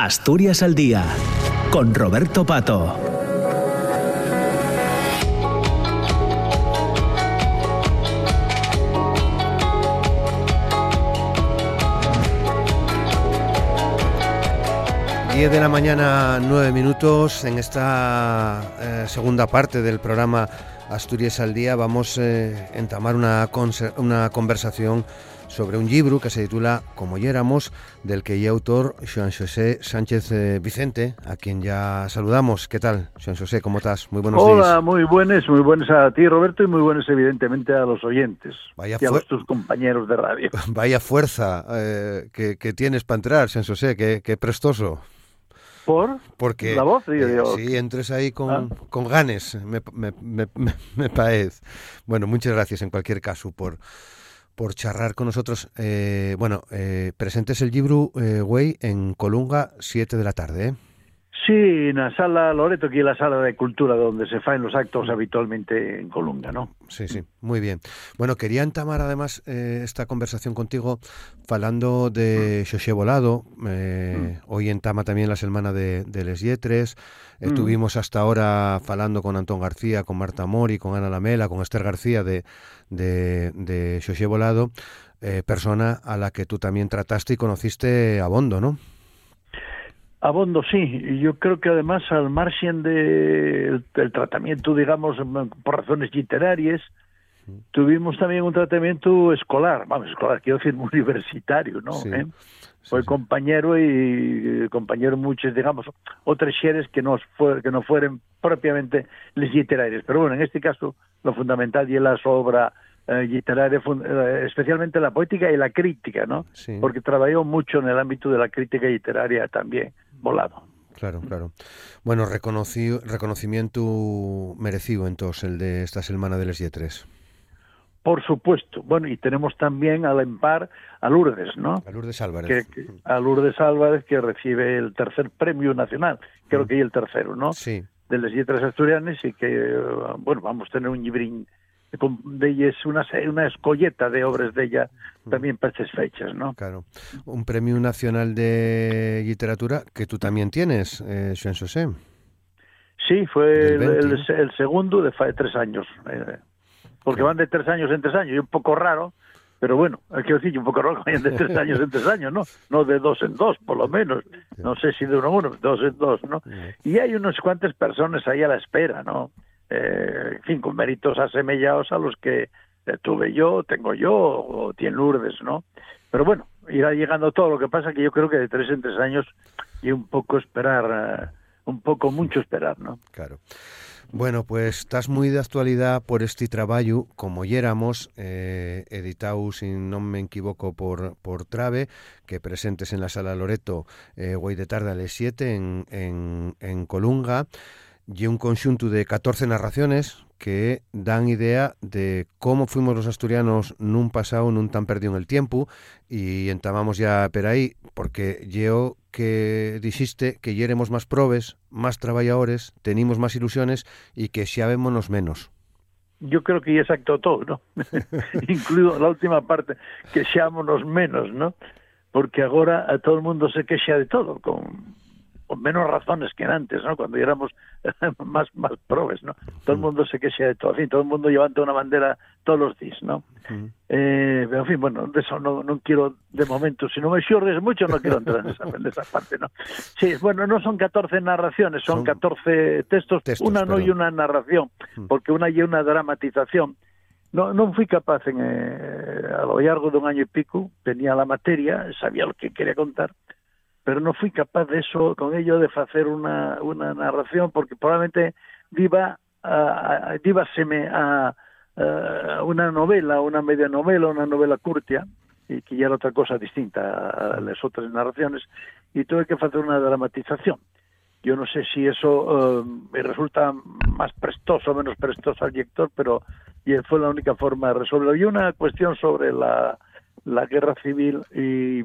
Asturias al Día, con Roberto Pato. Diez de la mañana, nueve minutos. En esta eh, segunda parte del programa Asturias al Día vamos a eh, entamar una, una conversación sobre un libro que se titula Como éramos, del que ya autor Joan José Sánchez eh, Vicente, a quien ya saludamos. ¿Qué tal, Joan José? ¿Cómo estás? Muy buenos días. Hola, muy buenos, muy buenos a ti, Roberto, y muy buenos, evidentemente, a los oyentes Vaya y a tus compañeros de radio. Vaya fuerza eh, que, tienes para entrar, Joan José, qué, prestoso. ¿Por? Porque la voz, eh, si entres ahí con, ah. con ganes, me, me, me, me, parece. Bueno, muchas gracias en cualquier caso por, por charrar con nosotros. Eh, bueno, eh, presentes el libro, eh, güey, en Colunga, 7 de la tarde. Sí, en la sala Loreto, aquí en la sala de cultura donde se faen los actos habitualmente en Colunga, ¿no? Sí, sí, muy bien. Bueno, quería entamar además eh, esta conversación contigo falando de Xoxé Volado. Eh, mm. Hoy entama también la semana de, de Les Yetres. Mm. Estuvimos hasta ahora falando con Antón García, con Marta Mori, con Ana Lamela, con Esther García de, de, de Xoxé Volado, eh, persona a la que tú también trataste y conociste a Bondo, ¿no? Abondo, sí. Y yo creo que además, al margen del tratamiento, digamos, por razones literarias, tuvimos también un tratamiento escolar, vamos, escolar, quiero decir, universitario, ¿no? ¿Eh? Fue compañero y compañero muchos, digamos, otros seres que no, que no fueron propiamente les literarios. Pero bueno, en este caso, lo fundamental y la obra eh, literaria, eh, especialmente la poética y la crítica, ¿no? Porque trabajó mucho en el ámbito de la crítica literaria también volado. Claro, claro. Bueno, reconocimiento merecido entonces el de esta semana de Les Yetres. Por supuesto. Bueno, y tenemos también al empar a Lourdes, ¿no? A Lourdes Álvarez. Que, a Lourdes Álvarez que recibe el tercer premio nacional, creo mm. que es el tercero, ¿no? Sí. De Les Yetres Asturianes y que, bueno, vamos a tener un librín de ella es una, una escolleta de obras de ella también para estas fechas, ¿no? Claro. Un premio nacional de literatura que tú también tienes, eh, José. Sí, fue el, segundo de, tres años. Eh, porque van de tres años en tres años, y un poco raro, pero bueno, hay que decir, un poco raro que vayan de tres años en tres años, ¿no? No de dos en dos, por lo menos. No sé si de uno en uno, dos en dos, ¿no? Y hay unas cuantas personas ahí a la espera, ¿no? eh, en fin, con méritos asemejados a los que tuve yo, tengo yo o tiene Lourdes, ¿no? Pero bueno, irá llegando todo. Lo que pasa que yo creo que de tres en tres años y un poco esperar, eh, un poco mucho esperar, ¿no? Claro. Bueno, pues estás muy de actualidad por este trabajo, como éramos, eh, editado, si no me equivoco, por, por Trave, que presentes en la Sala Loreto, eh, hoy de tarde a las 7 en, en, en Colunga y un conjunto de 14 narraciones que dan idea de cómo fuimos los asturianos nun pasado, nun tan perdido en el tiempo y entamamos ya por ahí porque yo que dijiste que yeremos más probes, más trabajadores, tenemos más ilusiones y que vemos menos. Yo creo que ya exacto todo, ¿no? Incluido la última parte, que seámonos menos, ¿no? Porque ahora a todo el mundo se queja de todo, con con menos razones que antes, ¿no? Cuando éramos más más probes, ¿no? Todo el mundo se queja de todo, en fin, todo el mundo levanta una bandera todos los días, ¿no? eh, en fin, bueno, de eso no, no quiero de momento, si no me chorres mucho no quiero entrar en esa, en esa, parte, ¿no? Sí, bueno, no son 14 narraciones, son, 14 textos, una no y una narración, porque una y una dramatización. No, no fui capaz en, eh, a lo largo de un año y pico, tenía la materia, sabía lo que quería contar, pero no fui capaz de eso, con ello, de hacer una, una narración, porque probablemente iba a, a, a, una novela, una media novela, una novela curtia, y que ya era otra cosa distinta a las otras narraciones, y tuve que hacer una dramatización. Yo no sé si eso eh, me resulta más prestoso o menos prestoso al lector, pero fue la única forma de resolverlo. Y una cuestión sobre la, la guerra civil y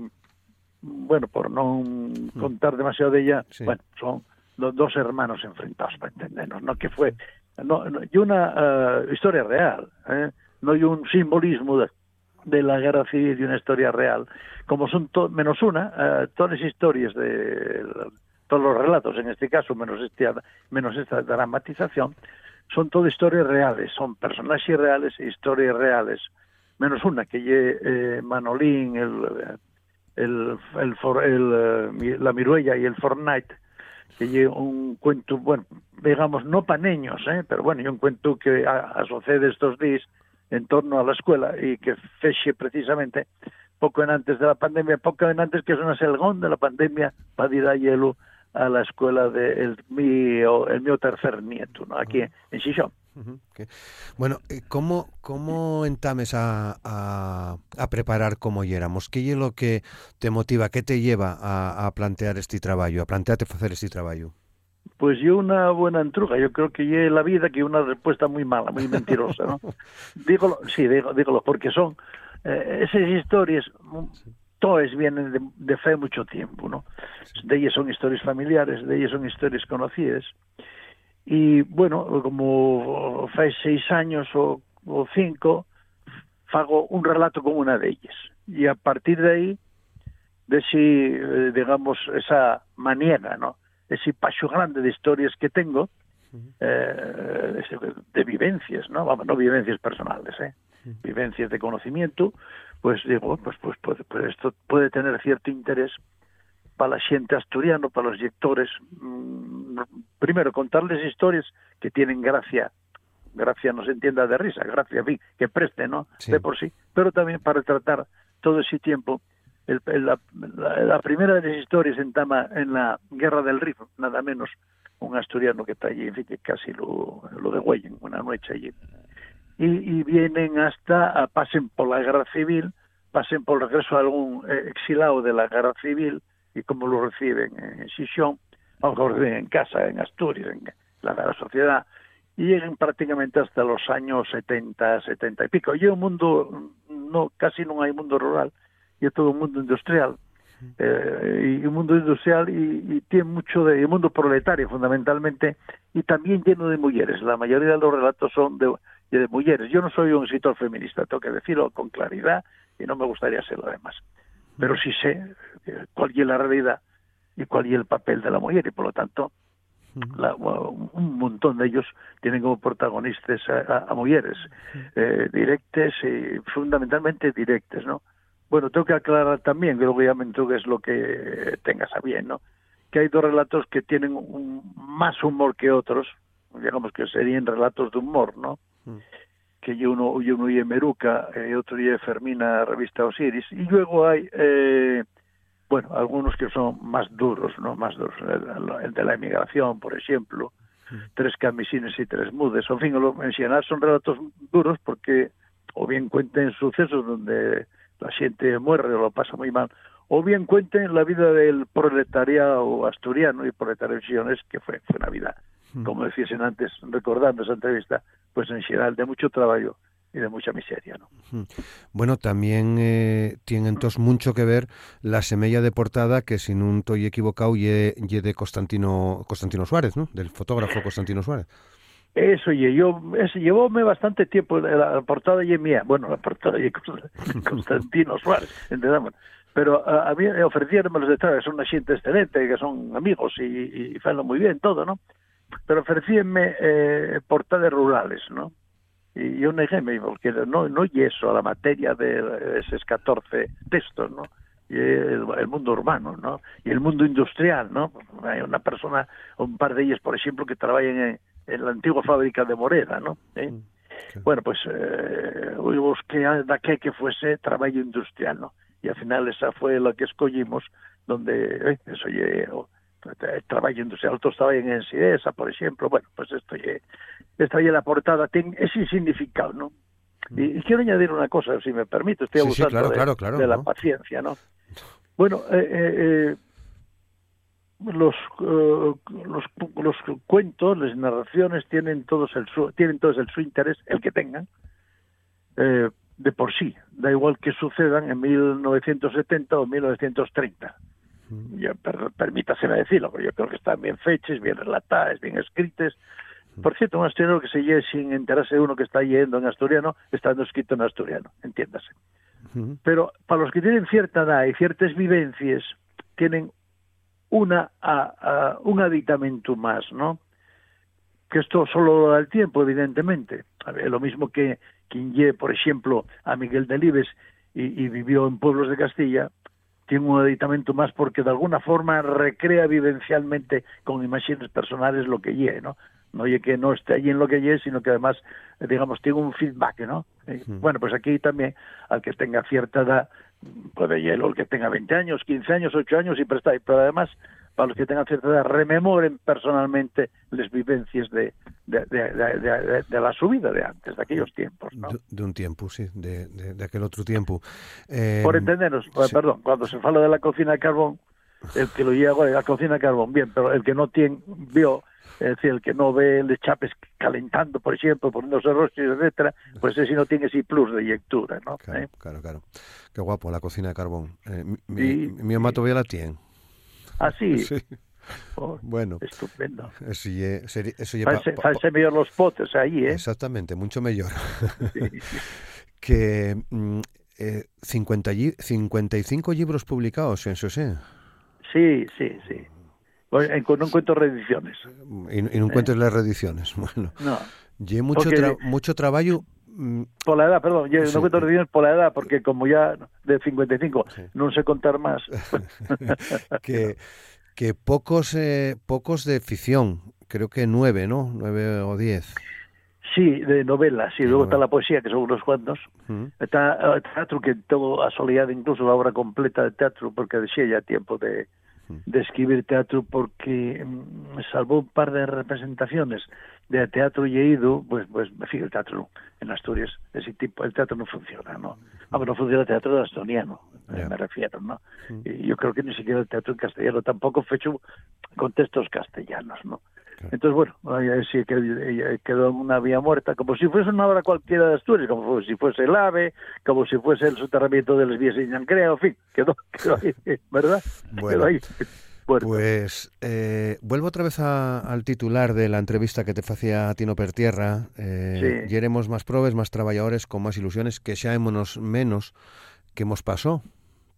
bueno, por no mm. contar demasiado de ella, bueno, son los dos hermanos enfrentados, para entendernos, ¿no? Que fue, no, y una eh, historia real, ¿eh? no hay un simbolismo de, la guerra civil y una historia real, como son menos una, eh, todas las historias de, relatos en este caso, menos, este, menos esta dramatización, son todo historias reales, son personajes reales e historias reales, menos una que lle eh, Manolín, el, el, el, el, eh, la Miruella y el Fortnite, que lle un cuento, bueno, digamos, no paneños, eh, pero bueno, un cuento que asocié estos días en torno a la escuela y que feche precisamente poco en antes de la pandemia, poco en antes que es una selgón de la pandemia, para ir a hielo a la escuela de el mío, el mío tercer nieto, ¿no? aquí en Xixón. Bueno, eh, ¿cómo, cómo entames a, a, a preparar como éramos? ¿Qué es lo que te motiva, qué te lleva a, a plantear este trabajo, a plantearte hacer este trabajo? Pues yo una buena entruga, yo creo que lleve la vida que una respuesta muy mala, muy mentirosa, ¿no? dígolo, sí, digo, dígolo, porque son eh, esas historias todas vienen de, de fe mucho tiempo, ¿no? De ellas son historias familiares, de ellas son historias conocidas. Y bueno, como fai seis años o, o cinco, fago un relato con una de ellas. Y a partir de ahí, de si, eh, digamos, esa maniega, ¿no? Ese paso grande de historias que tengo, eh, de, de, vivencias, ¿no? Vamos, no vivencias personales, ¿eh? Vivencias de conocimiento, pues digo, pues, pues, pues, pues esto puede tener cierto interés para la gente asturiano, para los lectores. Mmm, primero, contarles historias que tienen gracia, gracia no se entienda de risa, gracia fin, que preste, ¿no? Sí. De por sí, pero también para tratar todo ese tiempo. El, el, la, la, la, primera de las historias en Tama, en la Guerra del Rif, nada menos, un asturiano que está allí, en fin, que casi lo, lo degüellen una noche allí y, y vienen hasta, pasen por la guerra civil, pasen por el regreso a algún eh, exilado de la guerra civil y cómo lo reciben en Xixón, o lo reciben en casa, en Asturias, en la, sociedad, y llegan prácticamente hasta los años 70, 70 y pico. Y un mundo, no casi no hay mundo rural, y es todo un mundo industrial, eh, y un mundo industrial y, tiene mucho de y un mundo proletario fundamentalmente y también lleno de mujeres la mayoría de los relatos son de, de mujeres. Yo no soy un escritor feminista tengo que decirlo con claridad y no me gustaría serlo además pero sí sé cuál es la realidad y cuál es el papel de la mujer. Y por lo tanto la, un montón de ellos tienen como protagonistas a, a, a mujeres eh, directas y fundamentalmente directas no bueno, tengo que aclarar también, que luego ya me es lo que tengas a bien, ¿no? Que hay dos relatos que tienen un, más humor que otros, digamos que serían relatos de humor, ¿no? Mm. Que uno, y uno y Meruca, y otro y Fermina, revista Osiris, y luego hay, eh, bueno, algunos que son más duros, ¿no? Más duros, el, el de la emigración, por ejemplo, mm. tres camisines y tres mudes, en fin, lo mencionar son relatos duros porque o bien cuenten sucesos donde la gente muere o lo pasa muy mal, o bien cuenten la vida del proletariado asturiano y proletariado que fue, fue una vida. Como decían antes, recordando esa entrevista, pues en general de mucho trabajo y de mucha miseria. ¿no? Bueno, también eh, tiene entonces mucho que ver la semilla de portada que, si no estoy equivocado, ye, ye de Constantino, Constantino Suárez, ¿no? del fotógrafo Constantino Suárez. Eso, y yo, eso llevóme bastante tiempo, la, la portada y mía, bueno, la portada y Constantino Suárez, entendamos. Pero a, a mí ofrecieron los detrás, son una gente excelente, que son amigos y, y, y muy bien todo, ¿no? Pero ofrecíanme eh, portadas rurales, ¿no? Y yo neguéme, porque no, no y eso a la materia de esos 14 textos, ¿no? Y el, el, mundo urbano, ¿no? Y el mundo industrial, ¿no? Hay una persona, un par de ellas, por ejemplo, que trabajan en en la antigua fábrica de Moreda, ¿no? ¿Eh? Mm, sí. Bueno, pues eh, busqué de que, que fuese trabajo industrial, ¿no? Y al final esa fue la que escogimos, donde, eh, eso ye, trabajo industrial, otros trabajan en Sidesa, por ejemplo, bueno, pues esto ye, esta ya la portada tiene ese significado, ¿no? Mm. Y, y, quiero añadir una cosa, si me permite, estoy abusando sí, sí, claro, de, claro, claro, de la paciencia, ¿no? Bueno, eh, eh, los, uh, los, los cuentos, las narraciones tienen todos el su, tienen todos el su interés, el que tengan, eh, de por sí, da igual que sucedan en 1970 o 1930. Ya, per, permítaseme decirlo, porque yo creo que están bien fechas, bien relatadas, bien escritas. Por cierto, un asturiano que se lleve sin enterarse de uno que está yendo en asturiano, estando escrito en asturiano, entiéndase. Pero para los que tienen cierta edad y ciertas vivencias, tienen una a, un aditamento más, ¿no? Que esto solo da el tiempo, evidentemente. lo mismo que quien lle, por ejemplo, a Miguel Delibes y, y vivió en pueblos de Castilla, tiene un aditamento más porque de alguna forma recrea vivencialmente con imágenes personales lo que lle, ¿no? No oye que no esté allí en lo que lle, sino que además, digamos, tiene un feedback, ¿no? Eh, bueno, pues aquí también, al que tenga cierta edad, puede hielo el que tenga 20 años, 15 años, 8 años y presta, pero además para los que tengan cierta edad rememoren personalmente las vivencias de, de, de, de, la subida de antes, de aquellos tiempos. ¿no? De, un tiempo, sí, de, aquel otro tiempo. Eh, Por entendernos, perdón, cuando se habla de la cocina de carbón, el que lo lleva la cocina de carbón, bien, pero el que no tiene, vio es decir, el que no ve el chapes calentando, por ejemplo, poniéndose rostros, etcétera, pues ese no tiene ese plus de lectura, ¿no? Claro, ¿Eh? claro, claro. Qué guapo la cocina de carbón. Eh, mi, mi, mamá todavía la tiene. ¿Ah, sí? Oh, bueno, estupendo. Eso, ye, eso ye False mejor los potes ahí, ¿eh? Exactamente, mucho mejor. Sí. que mm, eh, 50, 55 libros publicados en José. Sí, sí, sí. En, no encuentro reediciones. Y, y no encuentras eh. las reediciones. Bueno, no. Mucho, tra mucho trabajo por la edad, perdón, yo no cuento reuniones por la edad, porque como ya de 55 sí. no sé contar más. que, que pocos eh, pocos de ficción, creo que nueve, ¿no? Nueve o diez. Sí, de novelas, y luego está la poesía, que son unos cuantos. Uh Está el teatro, que todo ha soledad, incluso la obra completa de teatro, porque decía ya tiempo de, de escribir teatro porque mm, salvó un par de representaciones de teatro y he ido, pues, pues, fíjate, el teatro en Asturias, ese tipo, el teatro no funciona, ¿no? Aunque no funciona el teatro asturiano, yeah. me refiero, ¿no? Y yo creo que ni siquiera el teatro en castellano tampoco fue hecho con textos castellanos, ¿no? Entonces, bueno, sí que quedó una vía muerta, como si fuese una obra cualquiera de Asturias, como si fuese el AVE, como si fuese el soterramiento de las vías de Ñancrea, en fin, quedó, quedó ahí, ¿verdad? Bueno. Quedó ahí. Pues eh, vuelvo otra vez a, al titular de la entrevista que te hacía a Tino Pertierra. Eh, sí. Yeremos más probes, más trabajadores, con más ilusiones, que seamos menos que hemos pasado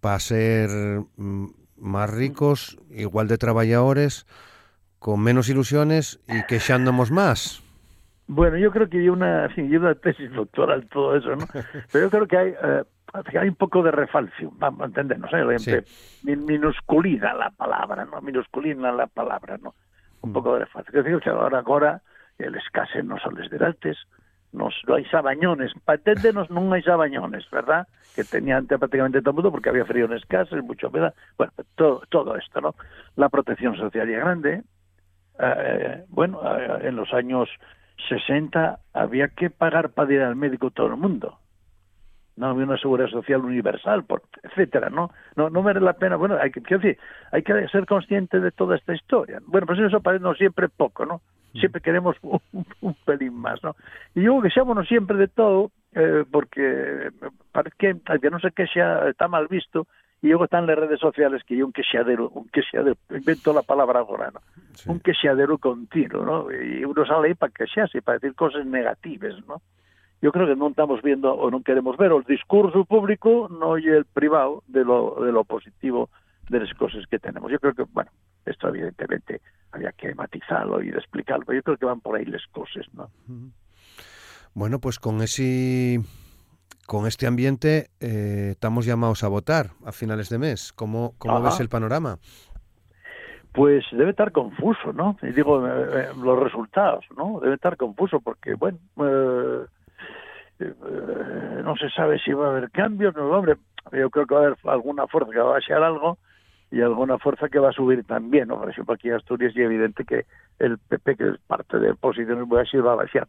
para ser mm, más ricos, igual de trabajadores, con menos ilusiones y quejándonos más. Bueno, yo creo que hay una, sí, hay una tesis doctoral todo eso, ¿no? Pero yo creo que hay, eh, hay un poco de refalcio, vamos a entendernos, ¿eh? Sí. minusculina la palabra, ¿no? Minusculina la palabra, ¿no? Un mm. poco de refalcio. Que ahora, ahora el escase no son les antes, nos, no hay sabañones, para entendernos no hay sabañones, ¿verdad? Que tenía antes prácticamente todo el mundo porque había frío en escasez, mucho humedad, bueno, todo, todo esto, ¿no? La protección social ya grande, eh, bueno, eh, en los años 60 había que pagar para ir al médico todo el mundo. No había una seguridad social universal, por, etcétera, ¿no? No no merece la pena, bueno, hay que decir, hay que ser consciente de toda esta historia. Bueno, pues eso parece no siempre poco, ¿no? Mm. Siempre queremos un, un pelín más, ¿no? Y yo que seamos siempre de todo, eh, porque parece que, que no sé qué sea, está mal visto, y luego están las redes sociales que hay un quexadero, un quexadero, invento la palabra ahora, ¿no? Sí. Un quexadero continuo, ¿no? Y uno sale ahí para quexarse, para decir cosas negativas, ¿no? Yo creo que no estamos viendo o no queremos ver el discurso público, no y el privado de lo, de lo positivo de las cosas que tenemos. Yo creo que, bueno, esto evidentemente había que matizarlo y explicarlo, yo creo que van por ahí las cosas, ¿no? Bueno, pues con ese con este ambiente eh, estamos llamados a votar a finales de mes. ¿Cómo, cómo ves el panorama? Pues debe estar confuso, ¿no? Y digo, eh, eh, los resultados, ¿no? Debe estar confuso porque, bueno, eh, eh, no se sabe si va a haber cambios, no, hombre, yo creo que va a haber alguna fuerza que va a bajar algo y alguna fuerza que va a subir también, ¿no? Por ejemplo, aquí en Asturias es evidente que el PP, que es parte de posiciones, va a, va a bajar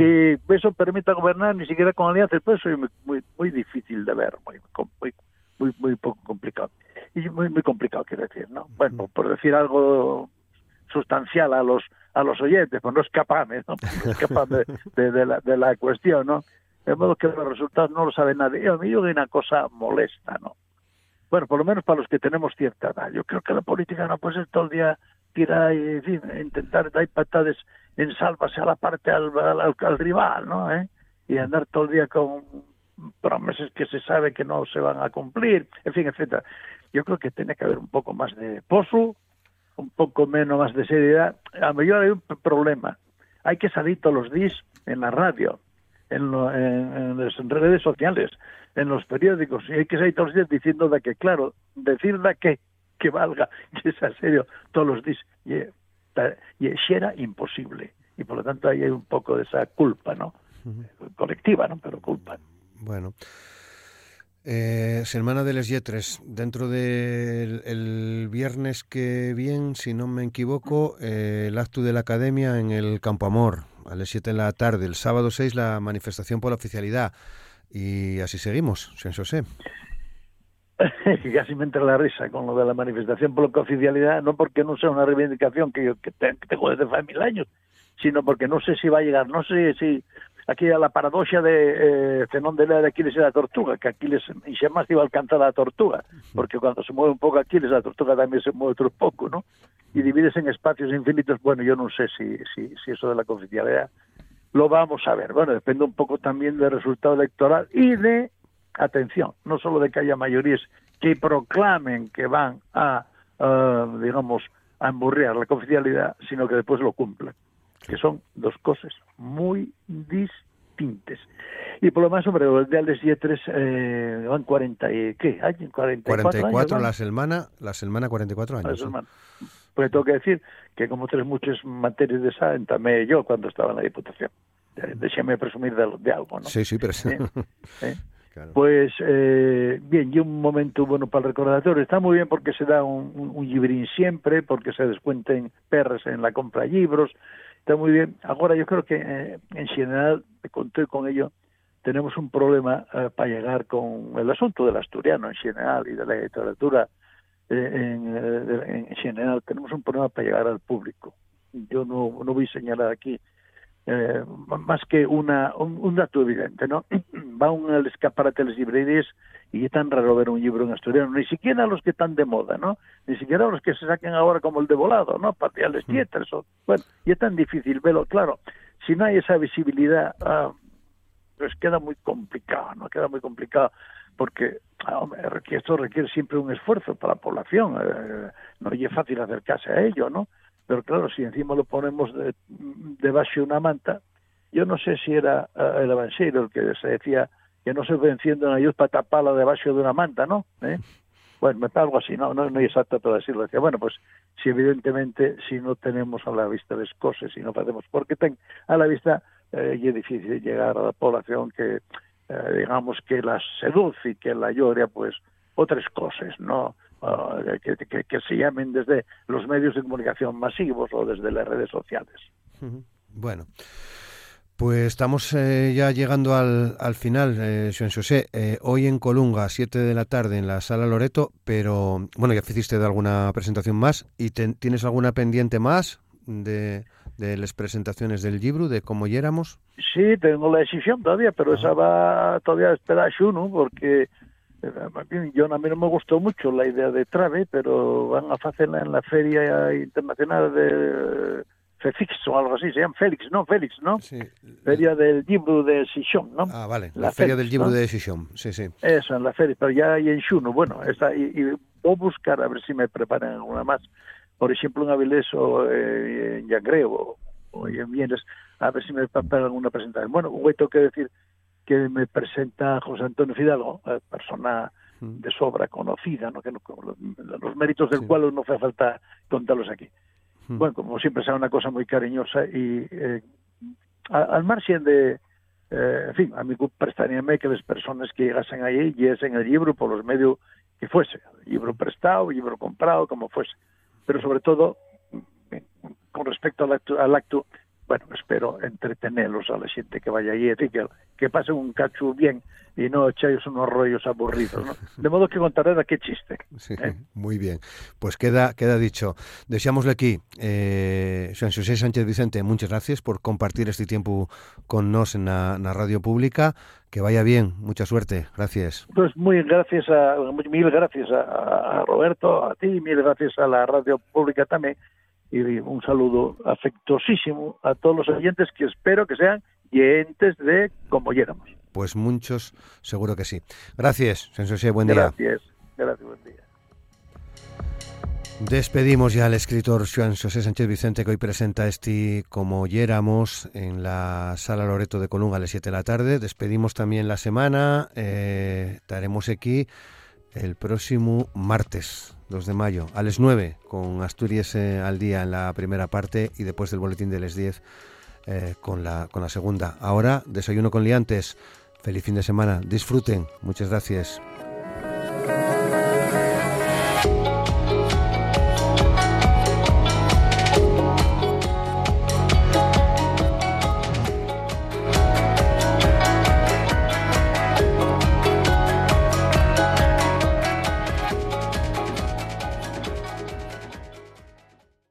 que eso permita gobernar ni siquiera con alianzas, pues eso es muy, muy difícil de ver, muy, muy, muy, muy poco complicado. Y muy, muy complicado, quiero decir, ¿no? Bueno, por decir algo sustancial a los a los oyentes, pues no escaparme, ¿no? No escaparme de, de, la, de la cuestión, ¿no? De modo que los resultados no lo sabe nadie. Yo, a mí yo una cosa molesta, ¿no? Bueno, por lo menos para los que tenemos cierta edad. Yo creo que la política no puede ser todo el día tirar y en fin, intentar dar patadas en salvarse a la parte al, al, al rival, ¿no? ¿Eh? Y andar todo el día con promesas que se sabe que no se van a cumplir, en fin, etcétera. Yo creo que tiene que haber un poco más de pozo, un poco menos más de seriedad. A lo mejor hay un problema. Hay que salir todos los días en la radio, en, en, las redes sociales, en los periódicos, y hay que salir todos los días diciendo de que, claro, decir de que, que valga, que sea serio todos los días, y, era imposible. Y por lo tanto ahí hay un poco de esa culpa, ¿no? Colectiva, ¿no? Pero culpa. Bueno. Eh, Semana de les Yetres, dentro del el viernes que viene, si no me equivoco, eh, el acto de la Academia en el Campo Amor, a las 7 de la tarde. El sábado 6 la manifestación por la oficialidad. Y así seguimos, sin José. Casi me entra la risa con lo de la manifestación por la oficialidad, no porque no sea una reivindicación que yo que tengo desde hace mil años, sino porque no sé si va a llegar, no sé si aquí a la paradoxa de eh, Zenón de la de Aquiles y la tortuga, que Aquiles y jamás iba a alcanzar a la tortuga, porque cuando se mueve un poco Aquiles, la tortuga también se mueve otro poco, ¿no? Y divides en espacios infinitos, bueno, yo no sé si, si, si eso de la confidencialidad lo vamos a ver. Bueno, depende un poco también del resultado electoral y de, atención, no solo de que haya mayorías que proclamen que van a, uh, digamos, a emburrear la confidencialidad, sino que después lo cumplan que son dos cosas muy distintas. Y por lo más, hombre, los de Aldes y E3 eh, van 40 y, ¿qué? Años, 44, 44 años, la semana, la semana 44 años. La semana. Pues tengo que decir que como tres muchas materias de esa entamé yo cuando estaba en la Diputación. Déjame presumir de, de algo, ¿no? Sí, sí, pero... ¿Sí? Pues eh, bien, y un momento bueno para el recordatorio. Está muy bien porque se da un, un, siempre, porque se descuenten perres en la compra de libros, está muy bien. Ahora yo creo que eh, en general, conté con ello, tenemos un problema eh, para llegar con el asunto del asturiano en general y de la literatura eh, en, eh, en, general. Tenemos un problema para llegar al público. Yo no, no voy a señalar aquí eh, más que una, un, un, dato evidente, ¿no? Va un al escaparate de las librerías y es tan raro ver un libro en asturiano, ni siquiera los que están de moda, ¿no? Ni siquiera los que se saquen ahora como el de volado, ¿no? Patriales mm. Tieters, o, bueno, y es tan difícil verlo, claro, si no hay esa visibilidad, ah, pues queda muy complicado, ¿no? Queda muy complicado porque ah, hombre, esto requiere siempre un esfuerzo para la población, eh, no es fácil acercarse a ello, ¿no? Pero claro, si encima lo ponemos de, debajo de una manta, yo no sé si era uh, el Evangelio el que se decía que no se enciende una luz para taparla debajo de una manta, ¿no? ¿Eh? Bueno, algo así, no, no, no es exacto todo decirlo. Decía, bueno, pues si evidentemente si no tenemos a la vista las cosas, si no hacemos, porque ten, a la vista eh, es difícil llegar a la población que, eh, digamos, que la seduce y que la llora, pues otras cosas, ¿no? Uh, que, que, que, se llamen desde los medios de comunicación masivos o desde las redes sociales. Bueno. Pues estamos eh, ya llegando al, al final, eh, Joan José. Eh, hoy en Colunga, 7 de la tarde, en la Sala Loreto, pero bueno, ya hiciste de alguna presentación más. ¿Y te, tienes alguna pendiente más de, de las presentaciones del libro, de cómo éramos? Sí, tengo la decisión todavía, pero esa va todavía a esperar uno, porque yo a mí no me gustó mucho la idea de Trave, pero van a hacerla en la Feria Internacional de Fefix o algo así, se llama Félix, ¿no? Félix, ¿no? Sí. Feria del Libro de Sisión, ¿no? Ah, vale, la, la Feria Félix, del Libro ¿no? de Sisión, sí, sí. Eso, en la feria, pero ya hay en Xuno, bueno, esta, y, y, voy a buscar a ver si me preparan alguna más, por ejemplo, en Avilés o eh, en Yangreo o, o, en Vienes, a ver si me preparan alguna presentación. Bueno, voy tengo que decir que me presenta José Antonio Fidalgo, eh, persona de sobra conocida, ¿no? que no, los, méritos del sí. cual no hace falta contarlos aquí. Bueno, como siempre será una cosa muy cariñosa y eh, al margen de, eh, en fin, a mí prestaríame que las personas que llegasen ahí llegasen el libro por los medios que fuese, libro prestado, libro comprado, como fuese, pero sobre todo con respecto al acto, al acto bueno, espero entretenerlos a la gente que vaya allí, que, que pasen un cacho bien y no echáis unos rollos aburridos, ¿no? De modo que contaré de qué chiste. Sí, ¿eh? Muy bien. Pues queda, queda dicho. Deseamosle aquí, eh, Juan José Sánchez Vicente, muchas gracias por compartir este tiempo con nos en la, en la radio pública. Que vaya bien, mucha suerte. Gracias. Pues muy gracias a, mil gracias a, a Roberto, a ti, mil gracias a la radio pública también y un saludo afectuosísimo a todos los oyentes que espero que sean oyentes de como yéramos. pues muchos seguro que sí. Gracias, Sensosé, buen día. Gracias, gracias, buen día. Despedimos ya al escritor Joan José Sánchez Vicente que hoy presenta este Como Yéramos en la Sala Loreto de Colunga a las 7 de la tarde. Despedimos también la semana. Eh, estaremos aquí el próximo martes 2 de mayo a las 9 con Asturias eh, al día en la primera parte y después del boletín de las 10 eh, con, la, con la segunda. Ahora, desayuno con liantes. Feliz fin de semana. Disfruten. Muchas gracias.